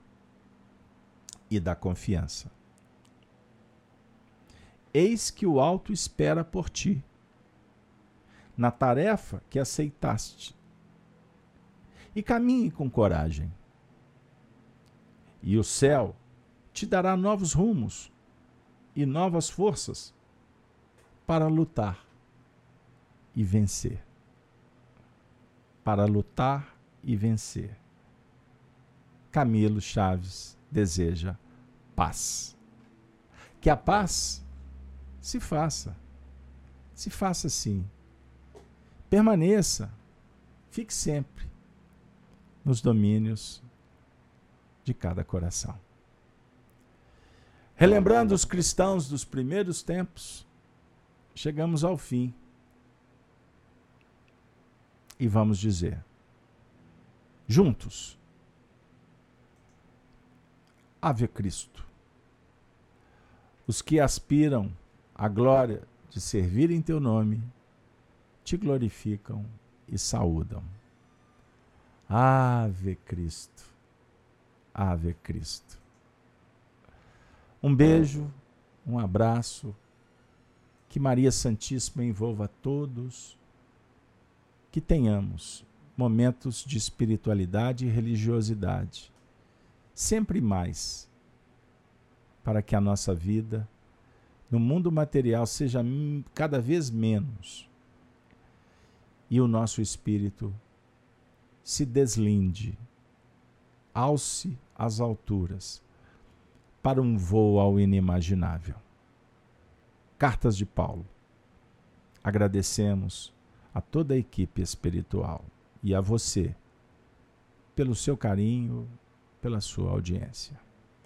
e da confiança. Eis que o alto espera por ti, na tarefa que aceitaste, e caminhe com coragem. E o céu te dará novos rumos e novas forças para lutar e vencer. Para lutar e vencer. Camilo Chaves deseja paz. Que a paz se faça. Se faça sim. Permaneça. Fique sempre nos domínios de cada coração. Relembrando os cristãos dos primeiros tempos, chegamos ao fim. E vamos dizer, juntos, Ave Cristo. Os que aspiram à glória de servir em teu nome, te glorificam e saúdam. Ave Cristo. Ave Cristo. Um beijo, um abraço Que Maria Santíssima envolva todos, que tenhamos momentos de espiritualidade e religiosidade, sempre mais, para que a nossa vida no mundo material seja cada vez menos e o nosso espírito se deslinde, alce às alturas para um voo ao inimaginável. Cartas de Paulo. Agradecemos a toda a equipe espiritual e a você pelo seu carinho, pela sua audiência.